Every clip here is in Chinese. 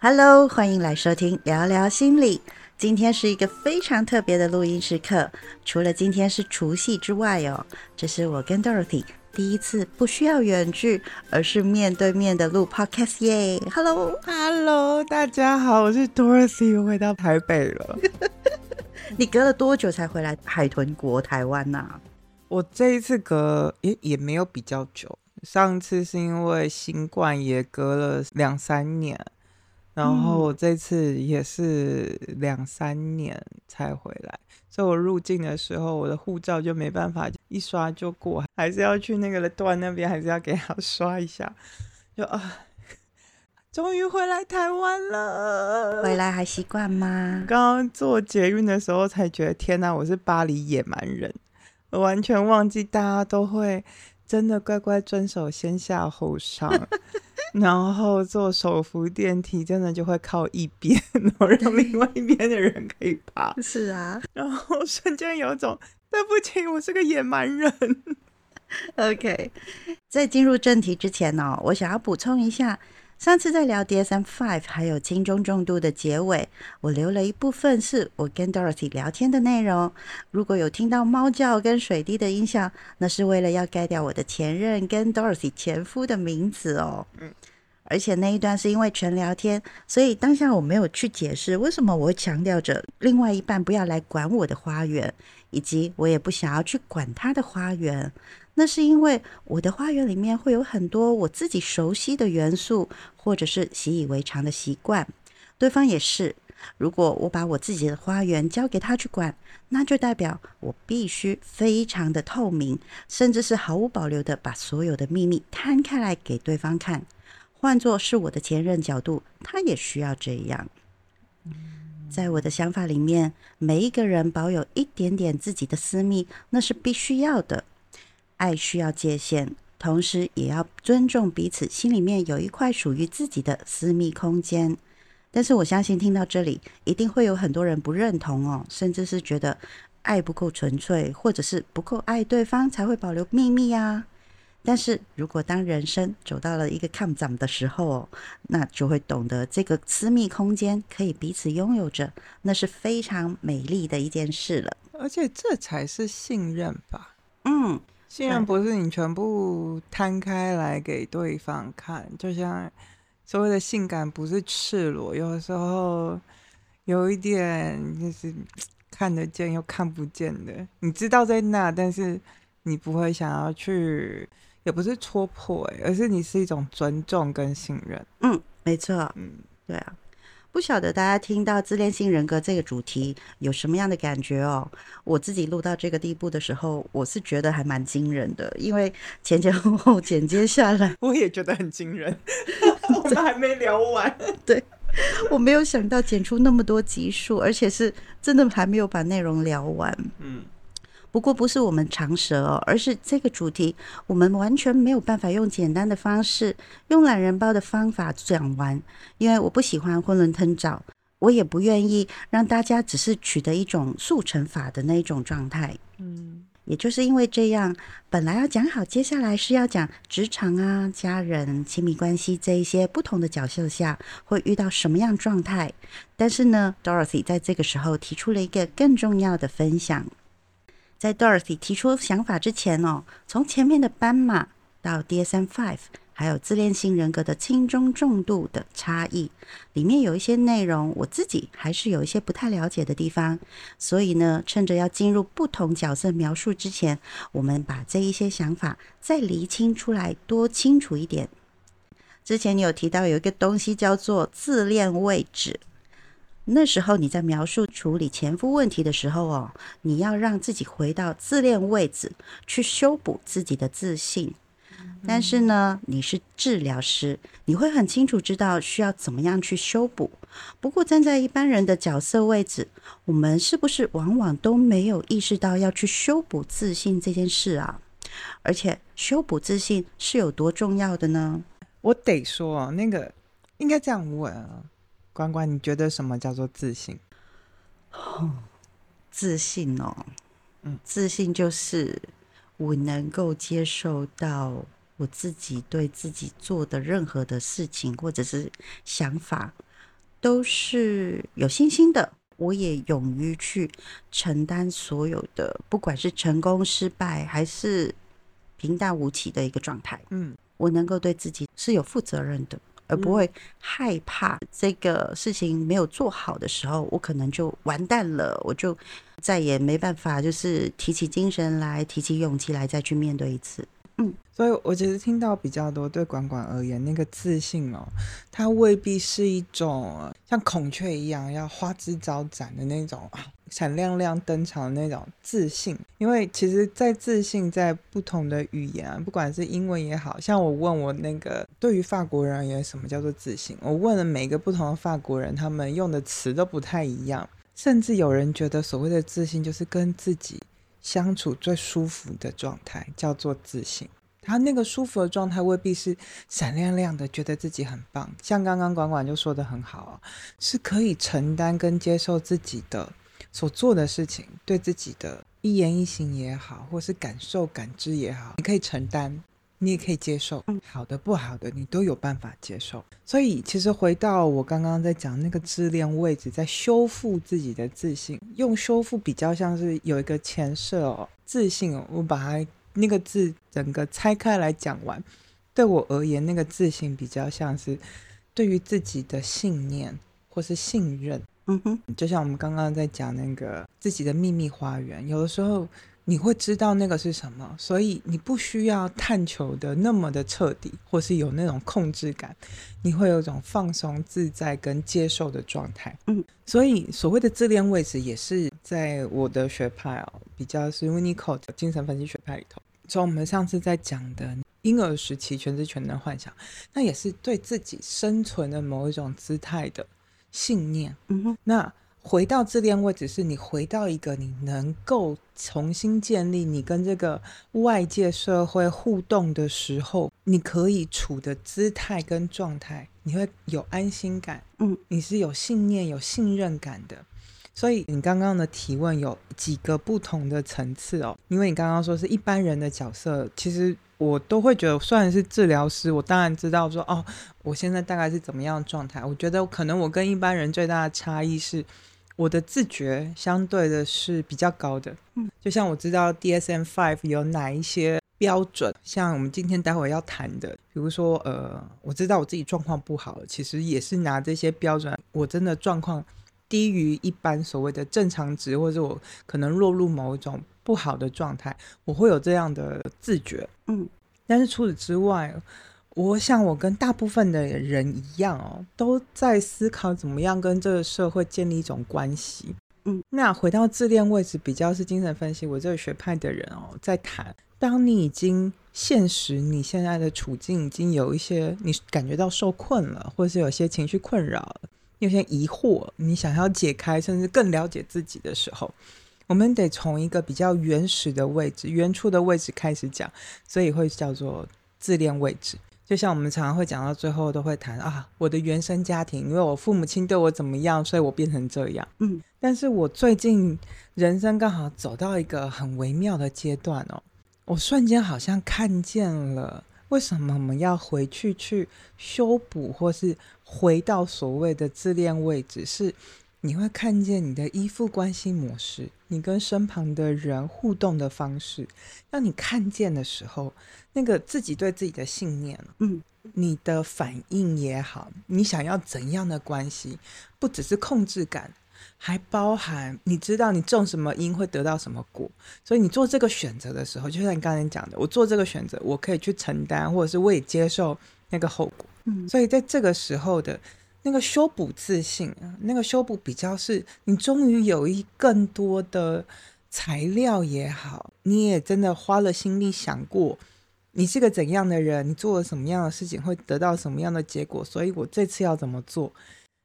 Hello，欢迎来收听聊聊心理。今天是一个非常特别的录音时刻，除了今天是除夕之外哦，这是我跟 Dorothy 第一次不需要远距，而是面对面的录 Podcast 耶。Hello，Hello，大家好，我是 Dorothy，又回到台北了。你隔了多久才回来海豚国台湾呐？我这一次隔也也没有比较久，上次是因为新冠也隔了两三年。然后我这次也是两三年才回来，所以我入境的时候，我的护照就没办法一刷就过，还是要去那个段那边，还是要给他 刷一下。就啊，终于回来台湾了，回来还习惯吗？刚刚坐捷运的时候才觉得，天哪，我是巴黎野蛮人，我完全忘记大家都会真的乖乖遵守先下后上。然后坐手扶电梯，真的就会靠一边，然后让另外一边的人可以爬。是啊，然后瞬间有种对不起，我是个野蛮人。OK，在进入正题之前呢，我想要补充一下。上次在聊 DSM Five 还有轻中重度的结尾，我留了一部分是我跟 Dorothy 聊天的内容。如果有听到猫叫跟水滴的音效，那是为了要盖掉我的前任跟 Dorothy 前夫的名字哦。嗯，而且那一段是因为纯聊天，所以当下我没有去解释为什么我会强调着另外一半不要来管我的花园，以及我也不想要去管他的花园。那是因为我的花园里面会有很多我自己熟悉的元素，或者是习以为常的习惯。对方也是。如果我把我自己的花园交给他去管，那就代表我必须非常的透明，甚至是毫无保留的把所有的秘密摊开来给对方看。换作是我的前任角度，他也需要这样。在我的想法里面，每一个人保有一点点自己的私密，那是必须要的。爱需要界限，同时也要尊重彼此心里面有一块属于自己的私密空间。但是我相信听到这里，一定会有很多人不认同哦，甚至是觉得爱不够纯粹，或者是不够爱对方才会保留秘密啊。但是如果当人生走到了一个看涨的时候哦，那就会懂得这个私密空间可以彼此拥有着，那是非常美丽的一件事了。而且这才是信任吧？嗯。信任不是你全部摊开来给对方看，就像所谓的性感不是赤裸，有的时候有一点就是看得见又看不见的。你知道在那，但是你不会想要去，也不是戳破，而是你是一种尊重跟信任。嗯，没错。嗯，对啊。不晓得大家听到自恋性人格这个主题有什么样的感觉哦？我自己录到这个地步的时候，我是觉得还蛮惊人的，因为前前后后剪接下来，我也觉得很惊人。我们还没聊完，对我没有想到剪出那么多集数，而且是真的还没有把内容聊完。嗯。不过不是我们长舌哦，而是这个主题我们完全没有办法用简单的方式，用懒人包的方法讲完，因为我不喜欢囫囵吞枣，我也不愿意让大家只是取得一种速成法的那一种状态。嗯，也就是因为这样，本来要讲好接下来是要讲职场啊、家人、亲密关系这一些不同的角色下会遇到什么样状态，但是呢，Dorothy 在这个时候提出了一个更重要的分享。在 Dorothy 提出想法之前哦，从前面的斑马到 DSM Five，还有自恋性人格的轻中重度的差异，里面有一些内容我自己还是有一些不太了解的地方，所以呢，趁着要进入不同角色描述之前，我们把这一些想法再厘清出来，多清楚一点。之前你有提到有一个东西叫做自恋位置。那时候你在描述处理前夫问题的时候哦，你要让自己回到自恋位置去修补自己的自信。但是呢，你是治疗师，你会很清楚知道需要怎么样去修补。不过站在一般人的角色位置，我们是不是往往都没有意识到要去修补自信这件事啊？而且修补自信是有多重要的呢？我得说啊，那个应该这样问啊。关关，你觉得什么叫做自信？自信哦，嗯，自信就是我能够接受到我自己对自己做的任何的事情或者是想法，都是有信心的。我也勇于去承担所有的，不管是成功、失败，还是平淡无奇的一个状态。嗯，我能够对自己是有负责任的，而不会害怕这个事情没有做好的时候，我可能就完蛋了，我就再也没办法，就是提起精神来，提起勇气来，再去面对一次。嗯，所以我其实听到比较多，对管管而言，那个自信哦，它未必是一种像孔雀一样要花枝招展的那种啊，闪亮亮登场的那种自信。因为其实，在自信在不同的语言，不管是英文也好像我问我那个对于法国人而言，什么叫做自信？我问了每个不同的法国人，他们用的词都不太一样，甚至有人觉得所谓的自信就是跟自己。相处最舒服的状态叫做自信，他那个舒服的状态未必是闪亮亮的，觉得自己很棒。像刚刚管管就说的很好啊，是可以承担跟接受自己的所做的事情，对自己的一言一行也好，或是感受感知也好，你可以承担。你也可以接受，好的不好的，你都有办法接受。所以，其实回到我刚刚在讲那个自恋位置，在修复自己的自信，用修复比较像是有一个前设哦，自信哦，我把它那个字整个拆开来讲完，对我而言，那个自信比较像是对于自己的信念或是信任。嗯哼，就像我们刚刚在讲那个自己的秘密花园，有的时候。你会知道那个是什么，所以你不需要探求的那么的彻底，或是有那种控制感，你会有一种放松自在跟接受的状态。嗯，所以所谓的自恋位置，也是在我的学派哦，比较是 Winnicott 精神分析学派里头。从我们上次在讲的婴儿时期全知全能幻想，那也是对自己生存的某一种姿态的信念。嗯哼，那。回到自恋位置，是你回到一个你能够重新建立你跟这个外界社会互动的时候，你可以处的姿态跟状态，你会有安心感，嗯，你是有信念、有信任感的。所以你刚刚的提问有几个不同的层次哦，因为你刚刚说是一般人的角色，其实我都会觉得，虽然是治疗师，我当然知道说哦，我现在大概是怎么样的状态。我觉得可能我跟一般人最大的差异是。我的自觉相对的是比较高的，嗯，就像我知道 DSM Five 有哪一些标准，像我们今天待会要谈的，比如说，呃，我知道我自己状况不好，其实也是拿这些标准，我真的状况低于一般所谓的正常值，或者我可能落入某一种不好的状态，我会有这样的自觉，嗯，但是除此之外。我想，我跟大部分的人一样哦，都在思考怎么样跟这个社会建立一种关系。嗯，那回到自恋位置，比较是精神分析，我这个学派的人哦，在谈，当你已经现实，你现在的处境已经有一些，你感觉到受困了，或者是有些情绪困扰，有些疑惑，你想要解开，甚至更了解自己的时候，我们得从一个比较原始的位置、原初的位置开始讲，所以会叫做自恋位置。就像我们常常会讲到最后都会谈啊，我的原生家庭，因为我父母亲对我怎么样，所以我变成这样。嗯，但是我最近人生刚好走到一个很微妙的阶段哦，我瞬间好像看见了为什么我们要回去去修补，或是回到所谓的自恋位置，是你会看见你的依附关系模式，你跟身旁的人互动的方式，让你看见的时候。那个自己对自己的信念，嗯，你的反应也好，你想要怎样的关系，不只是控制感，还包含你知道你种什么因会得到什么果，所以你做这个选择的时候，就像你刚才讲的，我做这个选择，我可以去承担，或者是我也接受那个后果，嗯，所以在这个时候的那个修补自信，那个修补比较是你终于有一更多的材料也好，你也真的花了心力想过。你是个怎样的人？你做了什么样的事情会得到什么样的结果？所以我这次要怎么做？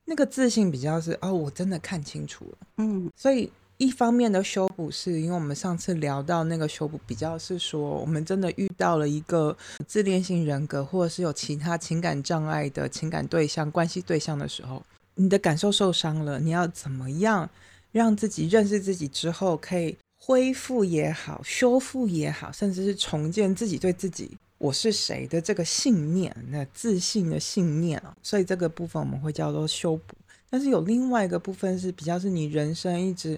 那个自信比较是哦，我真的看清楚了。嗯，所以一方面的修补是因为我们上次聊到那个修补比较是说，我们真的遇到了一个自恋性人格，或者是有其他情感障碍的情感对象、关系对象的时候，你的感受受伤了，你要怎么样让自己认识自己之后可以。恢复也好，修复也好，甚至是重建自己对自己“我是谁”的这个信念，那自信的信念啊，所以这个部分我们会叫做修补。但是有另外一个部分是比较是你人生一直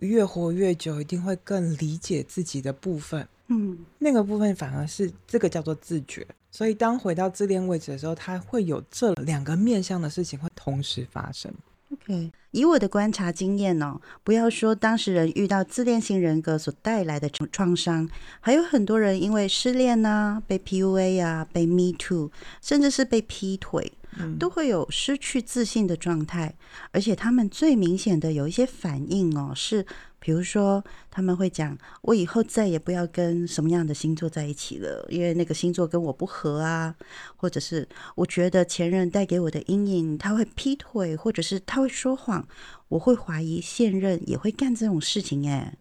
越活越久，一定会更理解自己的部分。嗯，那个部分反而是这个叫做自觉。所以当回到自恋位置的时候，它会有这两个面向的事情会同时发生。OK，以我的观察经验哦，不要说当事人遇到自恋型人格所带来的创伤，还有很多人因为失恋呐、被 PUA 啊、被 Me Too，甚至是被劈腿。都会有失去自信的状态，而且他们最明显的有一些反应哦，是比如说他们会讲：“我以后再也不要跟什么样的星座在一起了，因为那个星座跟我不合啊。”或者是我觉得前任带给我的阴影，他会劈腿，或者是他会说谎，我会怀疑现任也会干这种事情哎。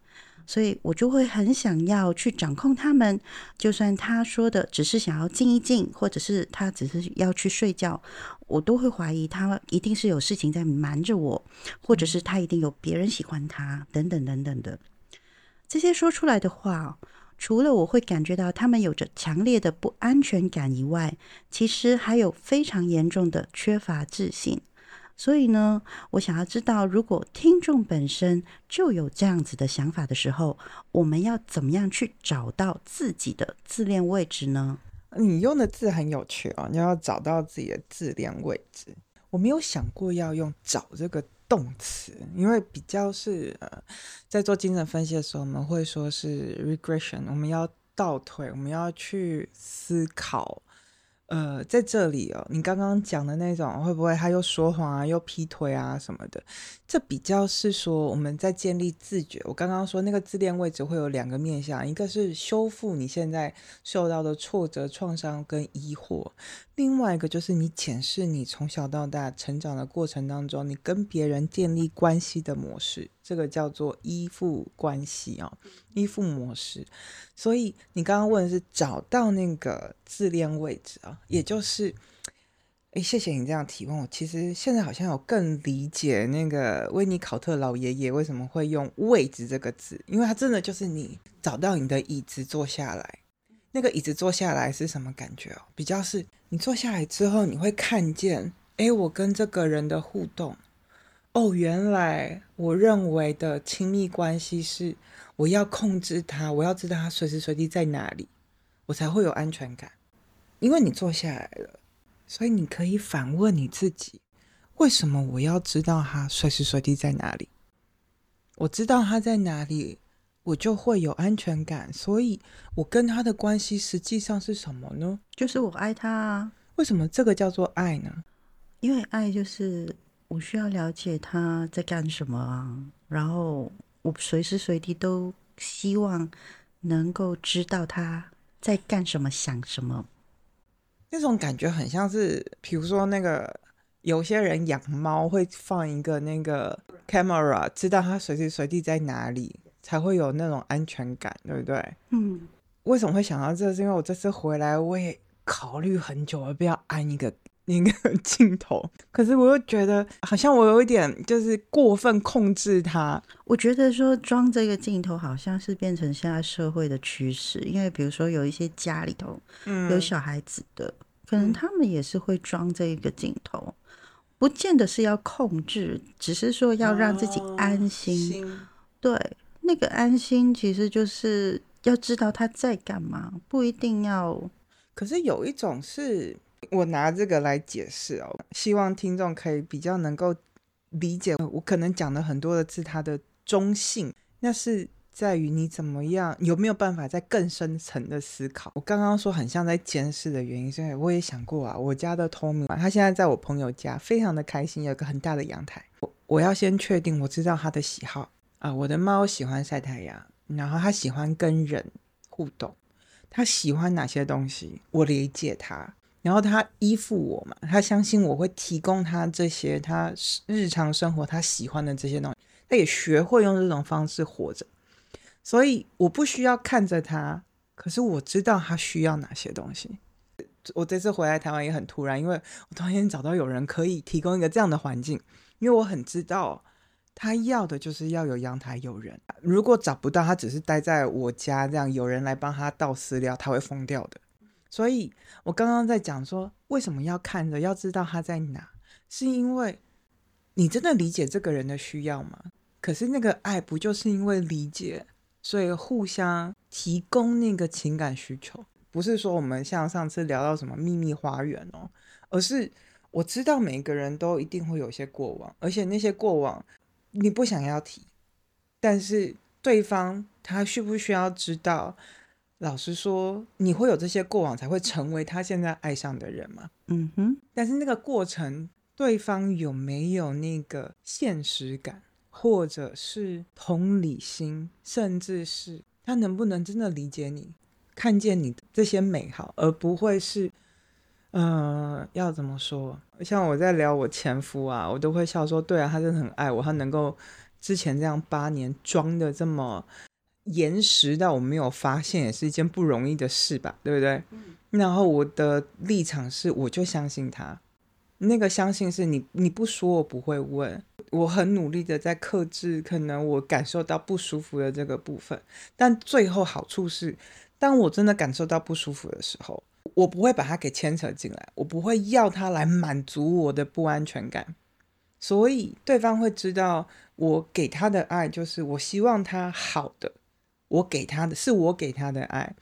所以我就会很想要去掌控他们，就算他说的只是想要静一静，或者是他只是要去睡觉，我都会怀疑他一定是有事情在瞒着我，或者是他一定有别人喜欢他，等等等等的。这些说出来的话，除了我会感觉到他们有着强烈的不安全感以外，其实还有非常严重的缺乏自信。所以呢，我想要知道，如果听众本身就有这样子的想法的时候，我们要怎么样去找到自己的自恋位置呢？你用的字很有趣哦，你要找到自己的自恋位置。我没有想过要用“找”这个动词，因为比较是呃，在做精神分析的时候，我们会说是 regression，我们要倒退，我们要去思考。呃，在这里哦，你刚刚讲的那种会不会他又说谎啊，又劈腿啊什么的？这比较是说我们在建立自觉。我刚刚说那个自恋位置会有两个面向，一个是修复你现在受到的挫折、创伤跟疑惑，另外一个就是你检视你从小到大成长的过程当中，你跟别人建立关系的模式，这个叫做依附关系哦，依附模式。所以你刚刚问的是找到那个自恋位置啊，也就是，哎，谢谢你这样提问。我其实现在好像有更理解那个威尼考特老爷爷为什么会用“位置”这个字，因为他真的就是你找到你的椅子坐下来，那个椅子坐下来是什么感觉哦？比较是你坐下来之后，你会看见，哎，我跟这个人的互动，哦，原来我认为的亲密关系是。我要控制他，我要知道他随时随地在哪里，我才会有安全感。因为你坐下来了，所以你可以反问你自己：为什么我要知道他随时随地在哪里？我知道他在哪里，我就会有安全感。所以，我跟他的关系实际上是什么呢？就是我爱他啊。为什么这个叫做爱呢？因为爱就是我需要了解他在干什么啊，然后。我随时随地都希望能够知道他在干什么、想什么。那种感觉很像是，比如说那个有些人养猫会放一个那个 camera，知道它随时随地在哪里，才会有那种安全感，对不对？嗯。为什么会想到这？是因为我这次回来，我也考虑很久，要不要安一个。那个 镜头，可是我又觉得好像我有一点就是过分控制它。我觉得说装这个镜头好像是变成现在社会的趋势，因为比如说有一些家里头有小孩子的，可能他们也是会装这一个镜头，不见得是要控制，只是说要让自己安心。对，那个安心其实就是要知道他在干嘛，不一定要。可是有一种是。我拿这个来解释哦，希望听众可以比较能够理解我可能讲的很多的字，它的中性，那是在于你怎么样有没有办法在更深层的思考。我刚刚说很像在监视的原因，所以我也想过啊，我家的 Tommy 他现在在我朋友家，非常的开心，有个很大的阳台。我我要先确定我知道他的喜好啊，我的猫喜欢晒太阳，然后它喜欢跟人互动，它喜欢哪些东西，我理解它。然后它依附我嘛，它相信我会提供它这些它日常生活它喜欢的这些东西，它也学会用这种方式活着，所以我不需要看着它，可是我知道它需要哪些东西。我这次回来台湾也很突然，因为我突然间找到有人可以提供一个这样的环境，因为我很知道他要的就是要有阳台有人，如果找不到，他只是待在我家这样，有人来帮他倒饲料，他会疯掉的。所以，我刚刚在讲说，为什么要看着，要知道他在哪，是因为你真的理解这个人的需要吗？可是那个爱不就是因为理解，所以互相提供那个情感需求？不是说我们像上次聊到什么秘密花园哦，而是我知道每个人都一定会有些过往，而且那些过往你不想要提，但是对方他需不需要知道？老实说，你会有这些过往，才会成为他现在爱上的人吗？嗯哼。但是那个过程，对方有没有那个现实感，或者是同理心，甚至是他能不能真的理解你，看见你这些美好，而不会是，呃，要怎么说？像我在聊我前夫啊，我都会笑说，对啊，他真的很爱我，他能够之前这样八年装的这么。延时到我没有发现，也是一件不容易的事吧，对不对？然后我的立场是，我就相信他。那个相信是你，你不说我不会问。我很努力的在克制，可能我感受到不舒服的这个部分。但最后好处是，当我真的感受到不舒服的时候，我不会把他给牵扯进来，我不会要他来满足我的不安全感。所以对方会知道，我给他的爱就是我希望他好的。我给他的是我给他的爱，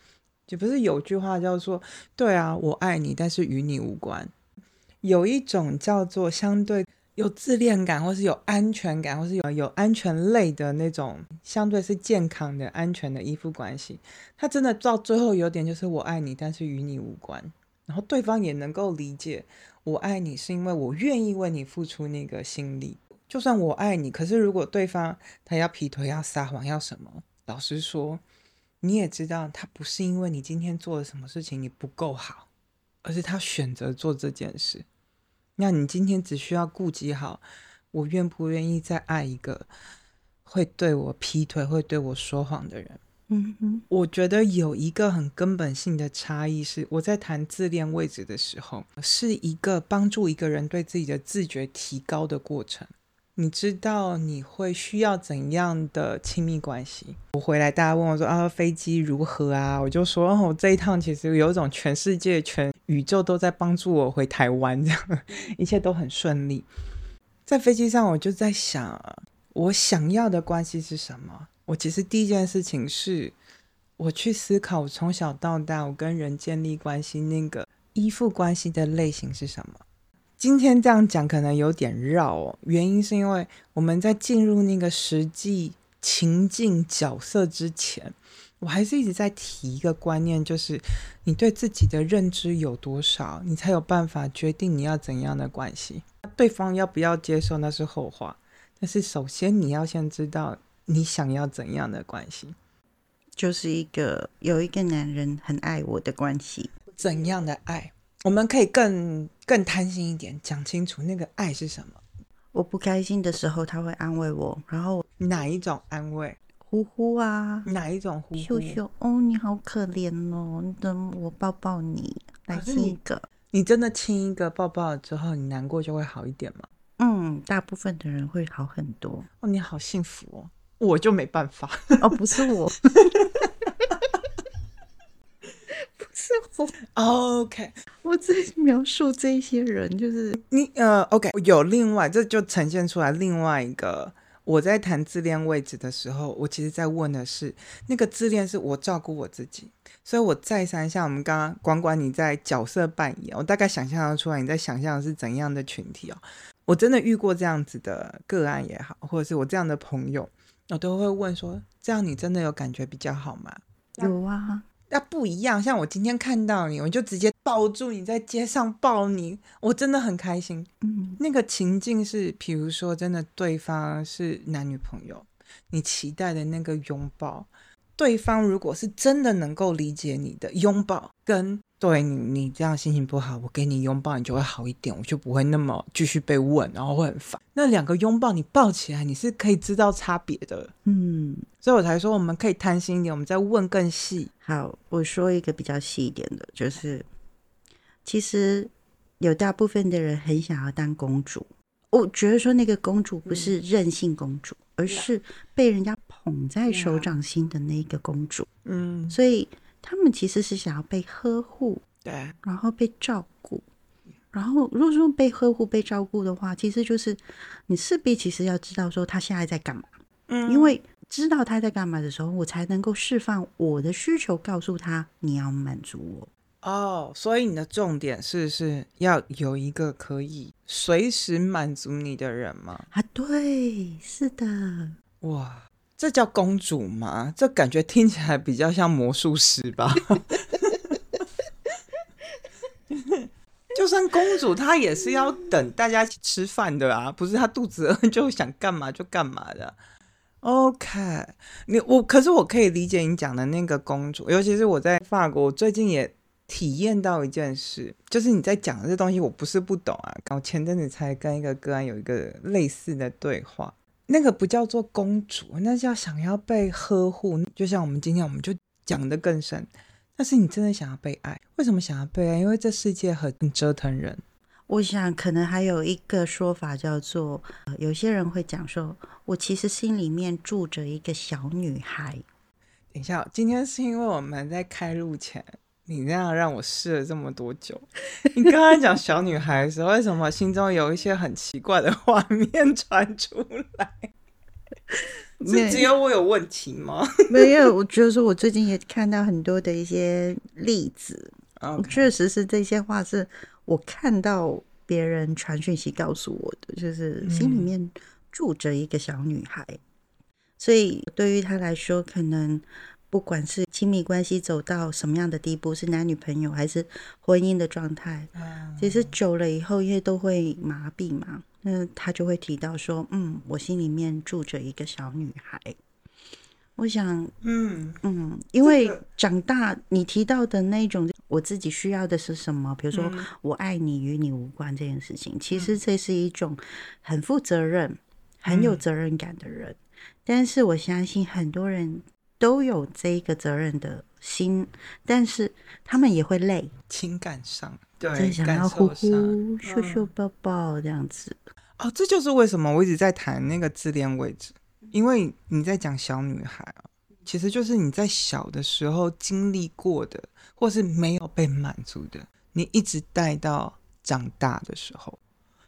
就不是有句话叫做“对啊，我爱你，但是与你无关”。有一种叫做相对有自恋感，或是有安全感，或是有有安全类的那种相对是健康的安全的依附关系。他真的到最后有点就是我爱你，但是与你无关。然后对方也能够理解我爱你是因为我愿意为你付出那个心力。就算我爱你，可是如果对方他要劈腿、要撒谎、要什么？老实说，你也知道，他不是因为你今天做了什么事情你不够好，而是他选择做这件事。那你今天只需要顾及好，我愿不愿意再爱一个会对我劈腿、会对我说谎的人？嗯嗯，我觉得有一个很根本性的差异是，我在谈自恋位置的时候，是一个帮助一个人对自己的自觉提高的过程。你知道你会需要怎样的亲密关系？我回来，大家问我说啊，飞机如何啊？我就说哦，这一趟其实有一种全世界、全宇宙都在帮助我回台湾，这样 一切都很顺利。在飞机上，我就在想，我想要的关系是什么？我其实第一件事情是，我去思考，我从小到大，我跟人建立关系那个依附关系的类型是什么？今天这样讲可能有点绕哦，原因是因为我们在进入那个实际情境角色之前，我还是一直在提一个观念，就是你对自己的认知有多少，你才有办法决定你要怎样的关系。对方要不要接受那是后话，但是首先你要先知道你想要怎样的关系，就是一个有一个男人很爱我的关系，怎样的爱？我们可以更更贪心一点，讲清楚那个爱是什么。我不开心的时候，他会安慰我，然后哪一种安慰？呼呼啊，哪一种呼呼？秀秀，哦，你好可怜哦，等我抱抱你，来亲一个。你真的亲一个抱抱了之后，你难过就会好一点吗？嗯，大部分的人会好很多。哦，你好幸福哦，我就没办法。哦，不是我。是我，OK，我在描述这些人，就是你，呃，OK，有另外，这就呈现出来另外一个。我在谈自恋位置的时候，我其实在问的是，那个自恋是我照顾我自己，所以我再三像我们刚刚管管你在角色扮演，我大概想象得出来你在想象的是怎样的群体哦。我真的遇过这样子的个案也好，或者是我这样的朋友，我都会问说，这样你真的有感觉比较好吗？有啊。那不一样，像我今天看到你，我就直接抱住你，在街上抱你，我真的很开心。嗯，那个情境是，比如说，真的对方是男女朋友，你期待的那个拥抱。对方如果是真的能够理解你的拥抱，跟对你你这样心情不好，我给你拥抱，你就会好一点，我就不会那么继续被问，然后会很烦。那两个拥抱你抱起来，你是可以知道差别的，嗯，所以我才说我们可以贪心一点，我们再问更细。好，我说一个比较细一点的，就是其实有大部分的人很想要当公主，我觉得说那个公主不是任性公主。而是被人家捧在手掌心的那个公主，嗯，所以他们其实是想要被呵护，对，然后被照顾，然后如果说被呵护、被照顾的话，其实就是你势必其实要知道说他现在在干嘛，嗯，因为知道他在干嘛的时候，我才能够释放我的需求，告诉他你要满足我。哦，所以你的重点是是要有一个可以随时满足你的人吗？啊，对，是的。哇，这叫公主吗？这感觉听起来比较像魔术师吧。就算公主，她也是要等大家一起吃饭的啊，不是她肚子饿就想干嘛就干嘛的。OK，你我可是我可以理解你讲的那个公主，尤其是我在法国，我最近也体验到一件事，就是你在讲的这东西，我不是不懂啊。我前阵子才跟一个个案有一个类似的对话，那个不叫做公主，那叫想要被呵护。就像我们今天，我们就讲的更深。但是你真的想要被爱？为什么想要被爱？因为这世界很折腾人。我想可能还有一个说法叫做，有些人会讲说，我其实心里面住着一个小女孩。等一下，今天是因为我们在开录前，你那样让我试了这么多久。你刚刚讲小女孩的时候，为什么心中有一些很奇怪的画面传出来？是只有我有问题吗？没有，我觉得说，我最近也看到很多的一些例子，确实是这些话是我看到别人传讯息告诉我的，就是心里面住着一个小女孩，所以对于他来说，可能不管是亲密关系走到什么样的地步，是男女朋友还是婚姻的状态，其实久了以后，因为都会麻痹嘛。那他就会提到说，嗯，我心里面住着一个小女孩。我想，嗯嗯，因为长大，你提到的那种，我自己需要的是什么？比如说，我爱你与你无关这件事情，其实这是一种很负责任、很有责任感的人。但是我相信很多人都有这个责任的心，但是他们也会累，情感上。对，想要呼呼、秀秀、抱抱这样子。哦，这就是为什么我一直在谈那个自恋位置，因为你在讲小女孩啊，其实就是你在小的时候经历过的，或是没有被满足的，你一直带到长大的时候，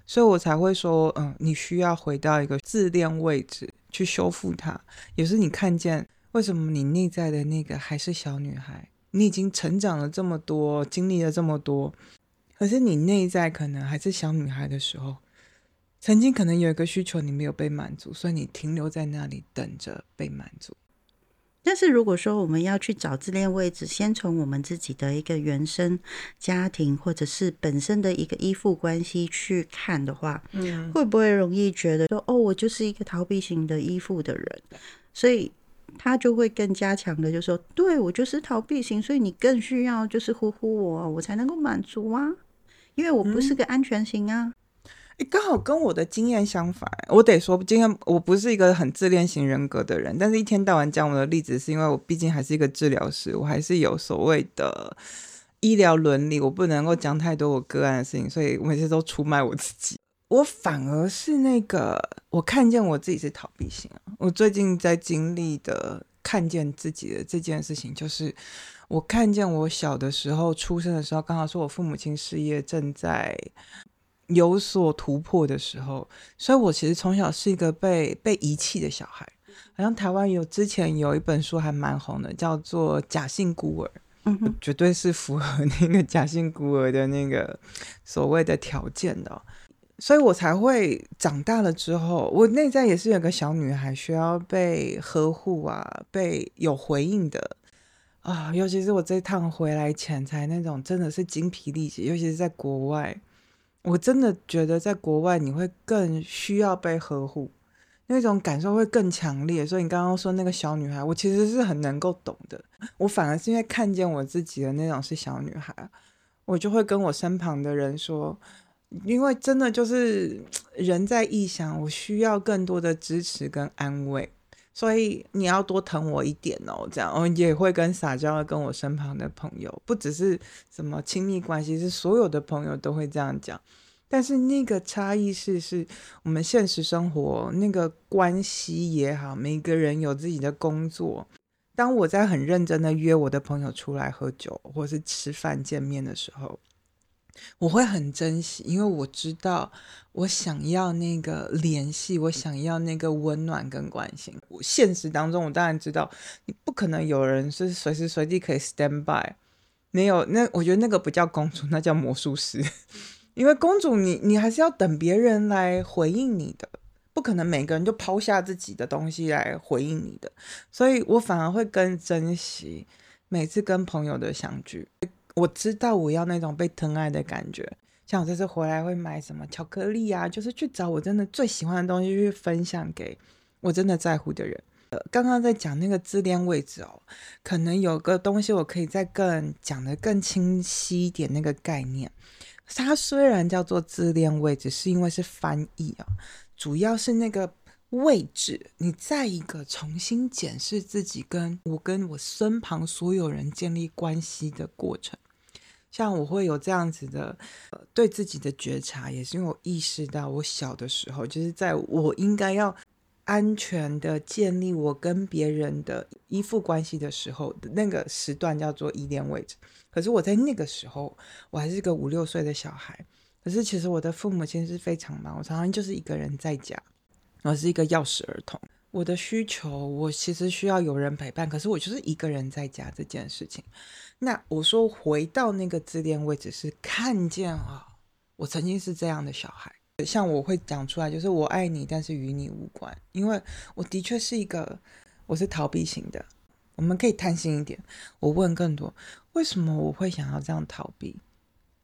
所以我才会说，嗯，你需要回到一个自恋位置去修复它，也是你看见为什么你内在的那个还是小女孩，你已经成长了这么多，经历了这么多。可是你内在可能还是小女孩的时候，曾经可能有一个需求你没有被满足，所以你停留在那里等着被满足。但是如果说我们要去找自恋位置，先从我们自己的一个原生家庭或者是本身的一个依附关系去看的话，嗯，会不会容易觉得说，哦，我就是一个逃避型的依附的人，所以他就会更加强的就说，对我就是逃避型，所以你更需要就是呼呼我，我才能够满足啊。因为我不是个安全型啊，哎，刚好跟我的经验相反。我得说，今天我不是一个很自恋型人格的人，但是一天到晚讲我的例子，是因为我毕竟还是一个治疗师，我还是有所谓的医疗伦理，我不能够讲太多我个案的事情，所以我每次都出卖我自己。我反而是那个，我看见我自己是逃避型啊。我最近在经历的看见自己的这件事情，就是。我看见我小的时候出生的时候，刚好是我父母亲事业正在有所突破的时候，所以我其实从小是一个被被遗弃的小孩。好像台湾有之前有一本书还蛮红的，叫做《假性孤儿》，嗯绝对是符合那个假性孤儿的那个所谓的条件的，所以我才会长大了之后，我内在也是有个小女孩需要被呵护啊，被有回应的。啊，尤其是我这趟回来前才那种，真的是精疲力竭。尤其是在国外，我真的觉得在国外你会更需要被呵护，那种感受会更强烈。所以你刚刚说那个小女孩，我其实是很能够懂的。我反而是因为看见我自己的那种是小女孩，我就会跟我身旁的人说，因为真的就是人在异乡，我需要更多的支持跟安慰。所以你要多疼我一点哦，这样我也会跟撒娇的跟我身旁的朋友，不只是什么亲密关系，是所有的朋友都会这样讲。但是那个差异是，是我们现实生活那个关系也好，每个人有自己的工作。当我在很认真的约我的朋友出来喝酒或是吃饭见面的时候，我会很珍惜，因为我知道我想要那个联系，我想要那个温暖跟关心。我现实当中，我当然知道你不可能有人是随时随地可以 stand by。没有，那我觉得那个不叫公主，那叫魔术师。因为公主，你你还是要等别人来回应你的，不可能每个人就抛下自己的东西来回应你的。所以我反而会更珍惜每次跟朋友的相聚。我知道我要那种被疼爱的感觉，像我这次回来会买什么巧克力啊，就是去找我真的最喜欢的东西去分享给我真的在乎的人。呃，刚刚在讲那个自恋位置哦，可能有个东西我可以再更讲的更清晰一点，那个概念。它虽然叫做自恋位置，是因为是翻译啊，主要是那个位置，你在一个重新检视自己跟我跟我身旁所有人建立关系的过程。像我会有这样子的呃对自己的觉察，也是因为我意识到我小的时候，就是在我应该要。安全的建立我跟别人的依附关系的时候那个时段叫做依恋位置。可是我在那个时候，我还是个五六岁的小孩。可是其实我的父母亲是非常忙，我常常就是一个人在家，我是一个钥匙儿童。我的需求，我其实需要有人陪伴，可是我就是一个人在家这件事情。那我说回到那个自恋位置，是看见啊，我曾经是这样的小孩。像我会讲出来，就是我爱你，但是与你无关，因为我的确是一个，我是逃避型的。我们可以贪心一点，我问更多，为什么我会想要这样逃避？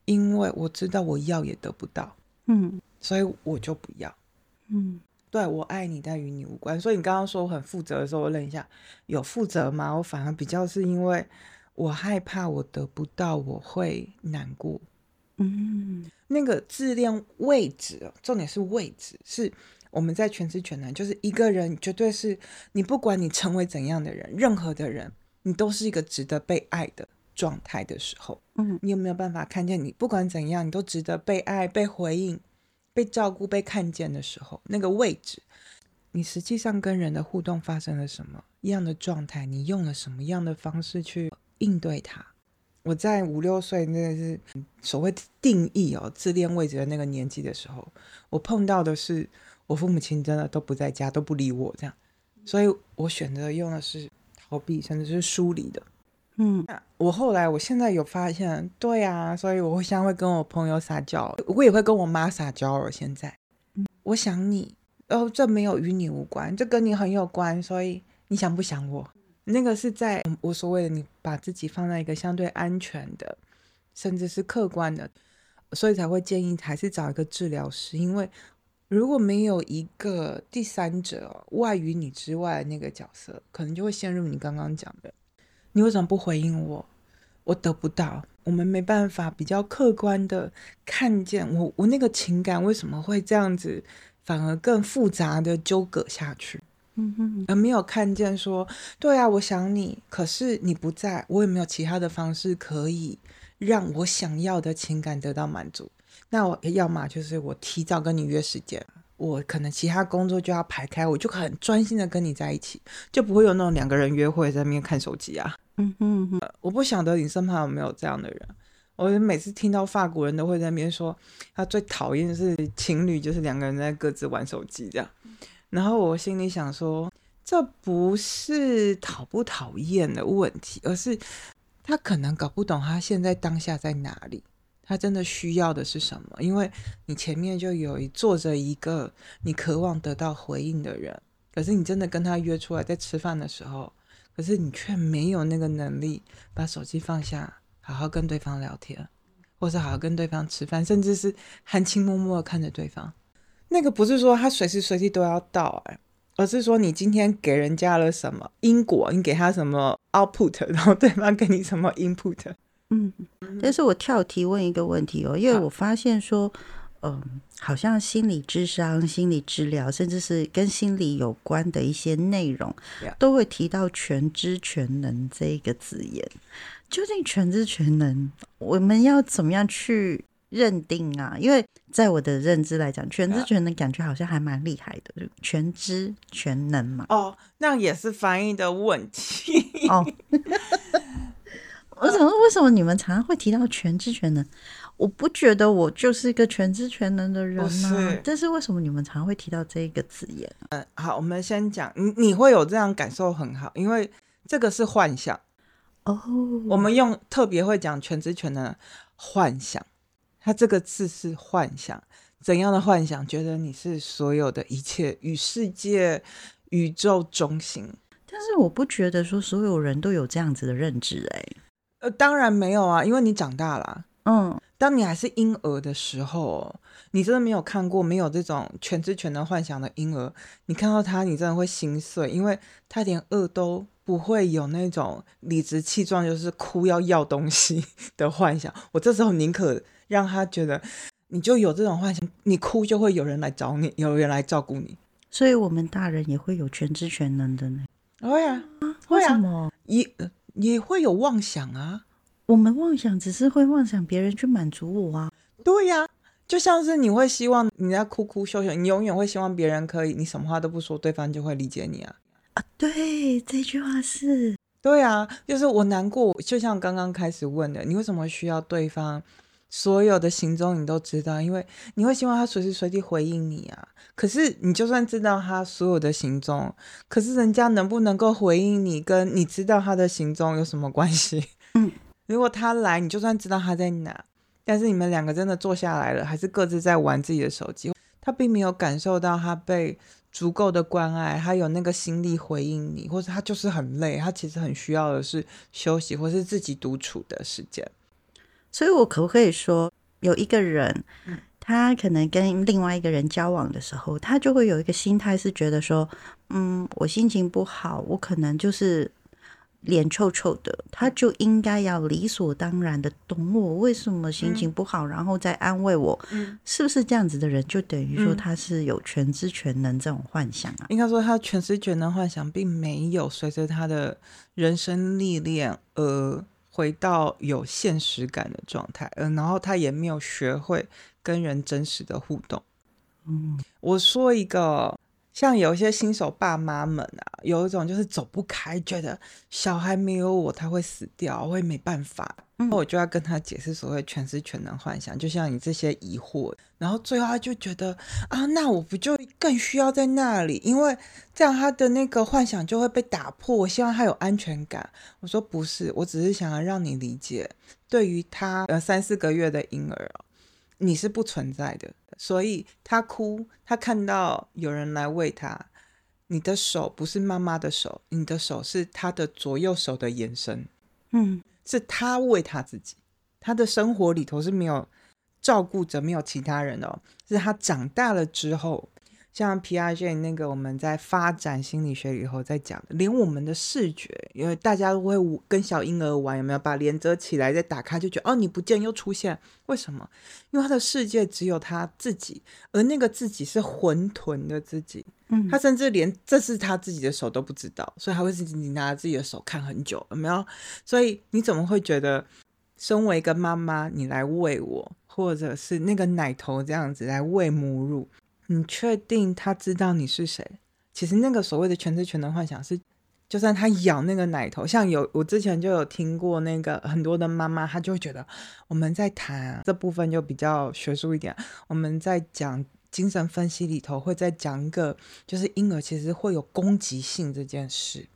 因为我知道我要也得不到，嗯，所以我就不要，嗯，对我爱你，但与你无关。所以你刚刚说我很负责的时候，我愣一下，有负责吗？我反而比较是因为我害怕我得不到，我会难过。嗯，那个自恋位置，重点是位置，是我们在全知全能，就是一个人绝对是你，不管你成为怎样的人，任何的人，你都是一个值得被爱的状态的时候，嗯，你有没有办法看见你，不管怎样，你都值得被爱、被回应、被照顾、被看见的时候，那个位置，你实际上跟人的互动发生了什么一样的状态，你用了什么样的方式去应对它？我在五六岁，那个是所谓定义哦自恋位置的那个年纪的时候，我碰到的是我父母亲真的都不在家，都不理我这样，所以我选择用的是逃避，甚至是疏离的。嗯，我后来我现在有发现，对啊，所以我会现在会跟我朋友撒娇，我也会跟我妈撒娇了。现在，我想你，哦，这没有与你无关，这跟你很有关，所以你想不想我？那个是在我所谓的你把自己放在一个相对安全的，甚至是客观的，所以才会建议还是找一个治疗师，因为如果没有一个第三者外于你之外的那个角色，可能就会陷入你刚刚讲的，你为什么不回应我？我得不到，我们没办法比较客观的看见我，我那个情感为什么会这样子，反而更复杂的纠葛下去。嗯哼，而没有看见说，对啊，我想你，可是你不在，我也没有其他的方式可以让我想要的情感得到满足。那我要么就是我提早跟你约时间，我可能其他工作就要排开，我就很专心的跟你在一起，就不会有那种两个人约会在那边看手机啊。嗯哼，我不晓得你身旁有没有这样的人。我每次听到法国人都会在那边说，他最讨厌的是情侣，就是两个人在各自玩手机这样。然后我心里想说，这不是讨不讨厌的问题，而是他可能搞不懂他现在当下在哪里，他真的需要的是什么。因为你前面就有一坐着一个你渴望得到回应的人，可是你真的跟他约出来在吃饭的时候，可是你却没有那个能力把手机放下，好好跟对方聊天，或是好好跟对方吃饭，甚至是含情脉脉的看着对方。那个不是说他随时随地都要到哎，而是说你今天给人家了什么因果，你给他什么 output，然后对方给你什么 input。嗯，但是我跳题问一个问题哦，因为我发现说，嗯，好像心理智商、心理治疗，甚至是跟心理有关的一些内容，都会提到全知全能这一个字眼。究竟全知全能，我们要怎么样去？认定啊，因为在我的认知来讲，全知全能感觉好像还蛮厉害的，全知全能嘛。哦，那也是翻译的问题。哦，我想说，为什么你们常常会提到全知全能？我不觉得我就是一个全知全能的人不啊是。但是为什么你们常会提到这一个字眼？嗯，好，我们先讲，你你会有这样感受很好，因为这个是幻想。哦，我们用特别会讲全知全能的幻想，它这个字是幻想，怎样的幻想？觉得你是所有的一切与世界、宇宙中心。但是我不觉得说所有人都有这样子的认知、哎，呃，当然没有啊，因为你长大了啊。嗯，当你还是婴儿的时候，你真的没有看过没有这种全知全能幻想的婴儿，你看到他，你真的会心碎，因为他连饿都不会有那种理直气壮，就是哭要要东西 的幻想。我这时候宁可让他觉得，你就有这种幻想，你哭就会有人来找你，有人来照顾你。所以我们大人也会有全知全能的呢。会啊，会为什啊，么？也呃也会有妄想啊。我们妄想只是会妄想别人去满足我啊。对呀、就像是你会希望你在哭哭秀秀，你永远会希望别人可以，你什么话都不说，对方就会理解你啊。啊，对，这句话是，对啊，就是我难过，就像刚刚开始问的，你为什么需要对方所有的行踪你都知道？因为你会希望他随时随地回应你啊。可是你就算知道他所有的行踪，可是人家能不能够回应你，跟你知道他的行踪有什么关系？嗯，如果他来，你就算知道他在哪，但是你们两个真的坐下来了，还是各自在玩自己的手机，他并没有感受到他被足够的关爱，他有那个心力回应你，或者他就是很累，他其实很需要的是休息或是自己独处的时间。所以我可不可以说，有一个人，他可能跟另外一个人交往的时候，他就会有一个心态是觉得说，嗯，我心情不好，我可能就是脸臭臭的，他就应该要理所当然的懂我为什么心情不好，然后再安慰我，嗯。是不是这样子的人，就等于说嗯。他是有全知全能这种幻想啊？应该说，他全知全能幻想并没有随着他的人生历练而回到有现实感的状态，呃，然后他也没有学会跟人真实的互动。嗯，我说一个，像有一些新手爸妈们啊，有一种就是走不开，觉得小孩没有我他会死掉，会没办法。嗯那我就要跟他解释所谓全知全能幻想，就像你这些疑惑，然后最后他就觉得啊，那我不就更需要在那里，因为这样他的那个幻想就会被打破。我希望他有安全感。我说不是，我只是想要让你理解，对于他呃三四个月的婴儿哦，你是不存在的，所以他哭，他看到有人来喂他，你的手不是妈妈的手，你的手是他的左右手的延伸。嗯，是他喂他自己，他的生活里头是没有照顾者，没有其他人的哦，是他长大了之后，像 Piaget 那个我们在发展心理学以后在讲的，连我们的视觉，因为大家都会跟小婴儿玩，有没有把脸遮起来再打开，就觉得哦你不见又出现，为什么？因为他的世界只有他自己，而那个自己是混沌的自己，嗯他甚至连这是他自己的手都不知道，所以他会自己拿自己的手看很久，有没有？所以你怎么会觉得，身为一个妈妈，你来喂我，或者是那个奶头这样子来喂母乳，你确定他知道你是谁？其实那个所谓的全知全能幻想是，就算他咬那个奶头，像有我之前就有听过那个很多的妈妈，她就会觉得我们在谈这部分就比较学术一点，我们在讲精神分析里头会再讲一个，就是婴儿其实会有攻击性这件事。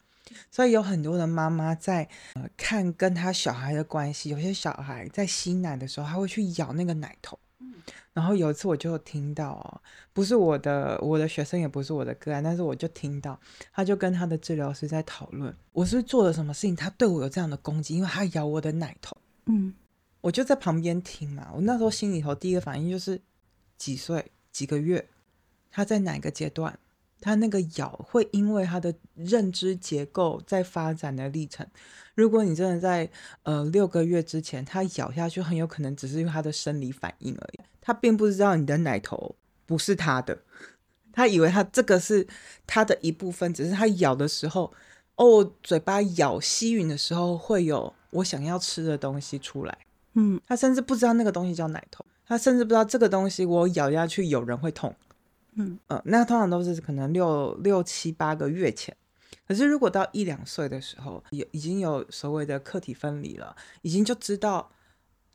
所以有很多的妈妈在呃看跟他小孩的关系，有些小孩在吸奶的时候，他会去咬那个奶头。然后有一次我就听到哦，不是我的我的学生，也不是我的个案，但是我就听到，他就跟他的治疗师在讨论，我是是做了什么事情，他对我有这样的攻击，因为他咬我的奶头。嗯。我就在旁边听嘛，我那时候心里头第一个反应就是几岁？几个月，他在哪个阶段，他那个咬会因为他的认知结构在发展的历程。如果你真的在呃六个月之前，他咬下去很有可能只是因为他的生理反应而已，他并不知道你的奶头不是他的，他以为他这个是他的一部分，只是他咬的时候，哦，嘴巴咬吸吮的时候会有我想要吃的东西出来。嗯他甚至不知道那个东西叫奶头，他甚至不知道这个东西我咬下去有人会痛。嗯呃，那通常都是可能六六七八个月前。可是如果到一两岁的时候，有已经有所谓的客体分离了，已经就知道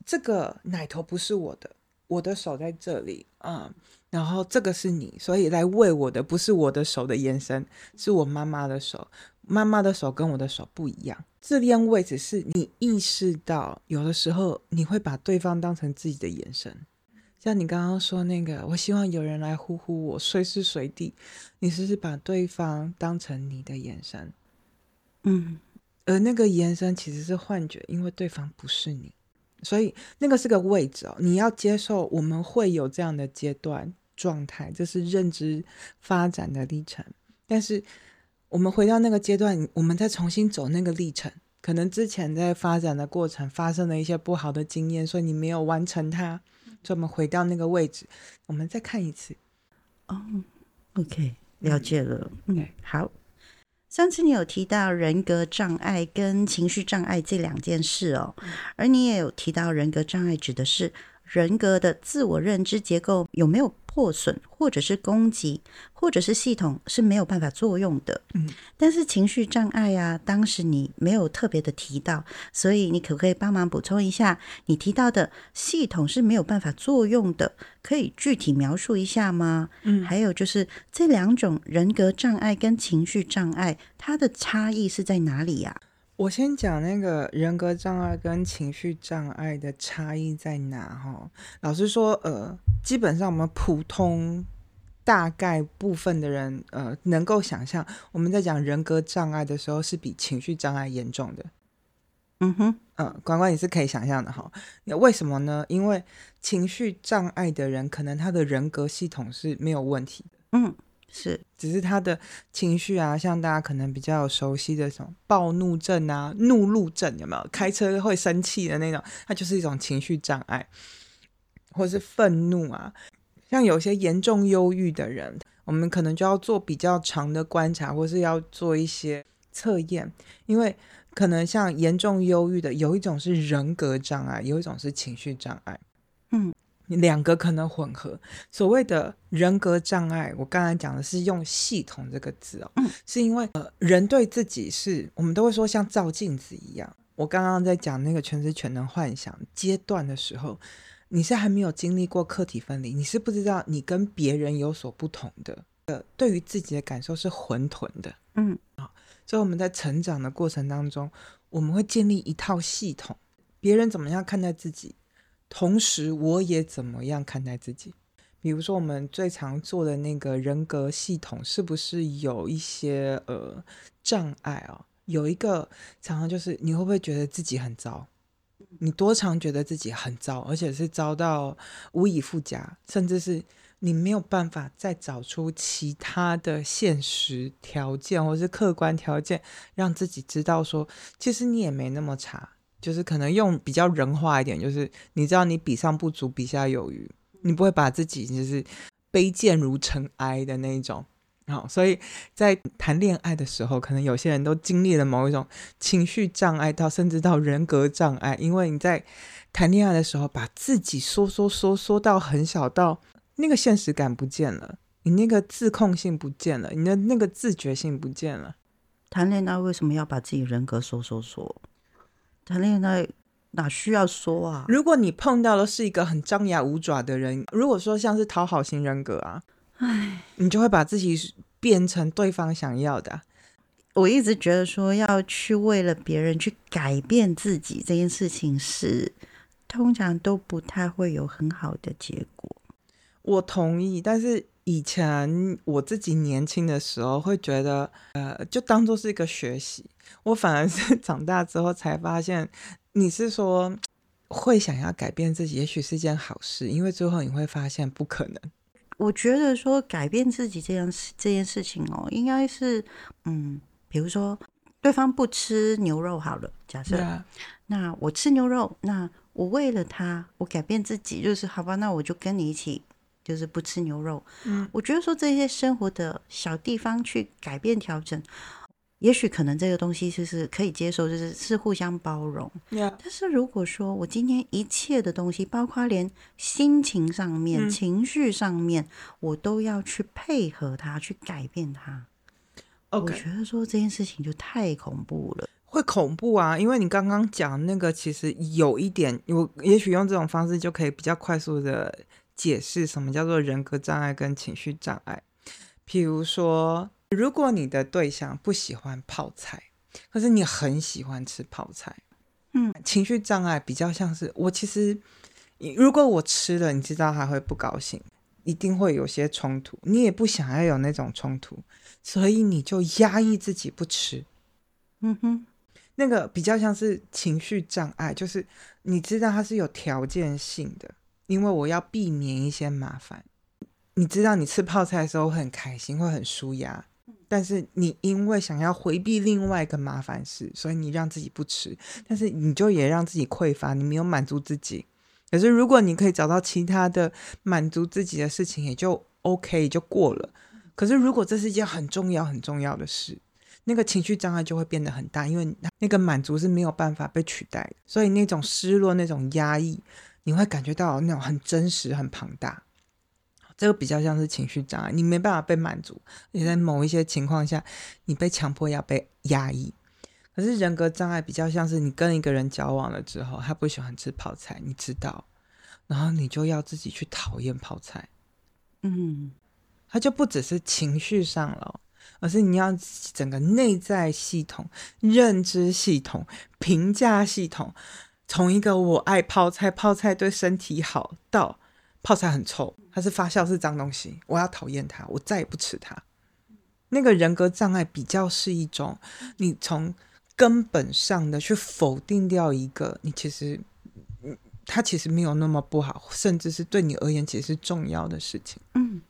这个奶头不是我的，我的手在这里，嗯，然后这个是你，所以来喂我的不是我的手的延伸，是我妈妈的手，妈妈的手跟我的手不一样。自恋位置是你意识到，有的时候你会把对方当成自己的延伸。像你刚刚说那个，我希望有人来呼呼我，随时随地，你是不是把对方当成你的眼神？嗯，而那个延伸其实是幻觉，因为对方不是你，所以那个是个位置哦。你要接受我们会有这样的阶段状态，这是认知发展的历程。但是我们回到那个阶段，我们再重新走那个历程，可能之前在发展的过程发生了一些不好的经验，所以你没有完成它。我们回到那个位置，我们再看一次。哦，OK，了解了。嗯，好。上次你有提到人格障碍跟情绪障碍这两件事哦，而你也有提到人格障碍指的是人格的自我认知结构有没有？破损，或者是攻击，或者是系统是没有办法作用的。嗯，但是情绪障碍啊，当时你没有特别的提到，所以你可不可以帮忙补充一下？你提到的系统是没有办法作用的，可以具体描述一下吗？嗯，还有就是这两种人格障碍跟情绪障碍，它的差异是在哪里呀？我先讲那个人格障碍跟情绪障碍的差异在哪哈？老实说，呃，基本上我们普通大概部分的人，呃，能够想象我们在讲人格障碍的时候是比情绪障碍严重的。嗯哼，嗯，关关你是可以想象的哈。那为什么呢？因为情绪障碍的人可能他的人格系统是没有问题的。嗯。是，只是他的情绪啊，像大家可能比较熟悉的什么暴怒症啊、怒路症，有没有？开车会生气的那种，它就是一种情绪障碍，或是愤怒啊。像有些严重忧郁的人，我们可能就要做比较长的观察，或是要做一些测验，因为可能像严重忧郁的，有一种是人格障碍，有一种是情绪障碍。嗯。两个可能混合，所谓的人格障碍，我刚才讲的是用“系统”这个字哦，是因为呃，人对自己是我们都会说像照镜子一样。我刚刚在讲那个全知全能幻想阶段的时候，你是还没有经历过客体分离，你是不知道你跟别人有所不同的，呃，对于自己的感受是混沌的，嗯啊，所以我们在成长的过程当中，我们会建立一套系统，别人怎么样看待自己。同时，我也怎么样看待自己？比如说，我们最常做的那个人格系统，是不是有一些呃障碍啊？有一个常常就是，你会不会觉得自己很糟？你多常觉得自己很糟，而且是糟到无以复加，甚至是你没有办法再找出其他的现实条件或是客观条件，让自己知道说，其实你也没那么差。就是可能用比较人化一点，就是你知道你比上不足，比下有余，你不会把自己就是卑贱如尘埃的那一种。好，所以在谈恋爱的时候，可能有些人都经历了某一种情绪障碍，到甚至到人格障碍，因为你在谈恋爱的时候，把自己缩缩缩缩到很小，到那个现实感不见了，你那个自控性不见了，你的那个自觉性不见了。谈恋爱为什么要把自己人格缩缩缩？谈恋爱哪需要说啊？如果你碰到的是一个很张牙舞爪的人，如果说像是讨好型人格啊，唉，你就会把自己变成对方想要的。我一直觉得说要去为了别人去改变自己这件事情是通常都不太会有很好的结果。我同意，但是以前我自己年轻的时候会觉得，呃，就当做是一个学习。我反而是 长大之后才发现，你是说会想要改变自己，也许是件好事，因为最后你会发现不可能。我觉得说改变自己这件事这件事情哦，应该是嗯，比如说对方不吃牛肉好了，假设那我吃牛肉，那我为了他，我改变自己，就是好吧，那我就跟你一起，就是不吃牛肉。嗯，我觉得说这些生活的小地方去改变调整。也许可能这个东西就是可以接受，就是是互相包容。但是如果说我今天一切的东西，包括连心情上面、情绪上面，我都要去配合它，去改变他，我觉得说这件事情就太恐怖了。会恐怖啊，因为你刚刚讲那个，其实有一点，我也许用这种方式就可以比较快速的解释什么叫做人格障碍跟情绪障碍。譬如说，如果你的对象不喜欢泡菜，可是你很喜欢吃泡菜，嗯，情绪障碍比较像是我其实，如果我吃了，你知道他会不高兴，一定会有些冲突，你也不想要有那种冲突，所以你就压抑自己不吃，嗯哼。那个比较像是情绪障碍，就是你知道它是有条件性的，因为我要避免一些麻烦。你知道你吃泡菜的时候很开心，会很舒压，但是你因为想要回避另外一个麻烦事，所以你让自己不吃，但是你就也让自己匮乏，你没有满足自己。可是如果你可以找到其他的满足自己的事情，也就 OK 就过了。可是如果这是一件很重要很重要的事，那个情绪障碍就会变得很大，因为那个满足是没有办法被取代的，所以那种失落、那种压抑，你会感觉到那种很真实、很庞大。这个比较像是情绪障碍，你没办法被满足，你在某一些情况下，你被强迫要被压抑。可是人格障碍比较像是你跟一个人交往了之后，他不喜欢吃泡菜，你知道，然后你就要自己去讨厌泡菜。嗯，他就不只是情绪上了。而是你要整个内在系统、认知系统、评价系统，从一个我爱泡菜，泡菜对身体好，到泡菜很臭，它是发酵是脏东西，我要讨厌它，我再也不吃它。那个人格障碍比较是一种，你从根本上的去否定掉一个你其实，嗯，它其实没有那么不好，甚至是对你而言其实是重要的事情。嗯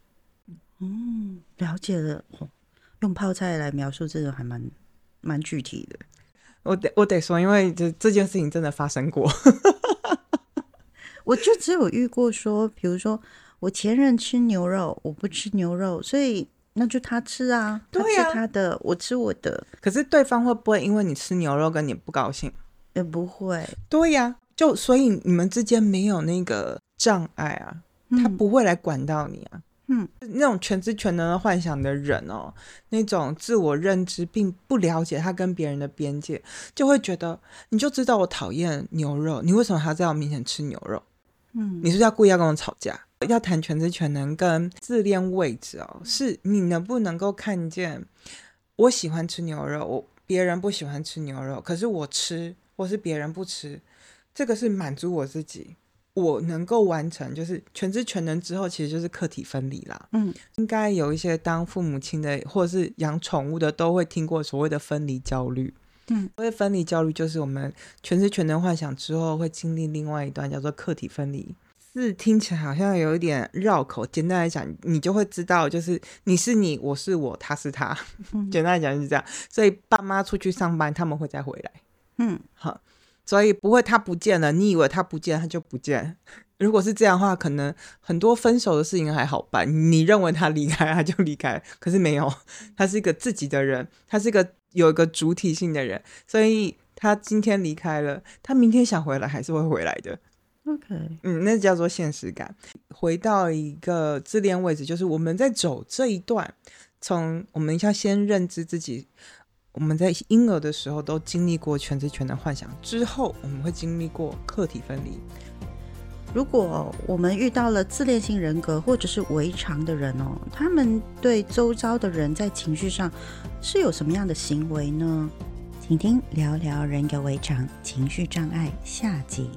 嗯，了解了。用泡菜来描述这个还蛮蛮具体的，我得我得说，因为这这件事情真的发生过，我就只有遇过说，比如说我前任吃牛肉，我不吃牛肉，所以那就他吃啊，他吃他的，我吃我的。可是对方会不会因为你吃牛肉跟你不高兴？也不会。对呀，就所以你们之间没有那个障碍啊，他不会来管到你啊。嗯，那种全知全能的幻想的人哦，那种自我认知并不了解他跟别人的边界，就会觉得你就知道我讨厌牛肉，你为什么还要在我面前吃牛肉？嗯，你是要故意要跟我吵架？要谈全知全能跟自恋位置哦，是你能不能够看见我喜欢吃牛肉，我别人不喜欢吃牛肉，可是我吃，或是别人不吃，这个是满足我自己。我能够完成，就是全知全能之后，其实就是客体分离啦。嗯，应该有一些当父母亲的，或者是养宠物的，都会听过所谓的分离焦虑。嗯，所谓分离焦虑，就是我们全知全能幻想之后，会经历另外一段叫做客体分离。是听起来好像有一点绕口。简单来讲，你就会知道，就是你是你，我是我，他是他。简单来讲就是这样。所以爸妈出去上班，他们会再回来。嗯，好。所以不会，他不见了，你以为他不见，他就不见。如果是这样的话，可能很多分手的事情还好办。你认为他离开，他就离开，可是没有，他是一个自己的人，他是一个有一个主体性的人，所以他今天离开了，他明天想回来还是会回来的。OK，嗯，那叫做现实感。回到一个自恋位置，就是我们在走这一段，从我们要先认知自己。我们在婴儿的时候都经历过全知全能幻想，之后我们会经历过客体分离。如果我们遇到了自恋性人格或者是围常的人哦，他们对周遭的人在情绪上是有什么样的行为呢？请听聊聊人格围常情绪障碍下集。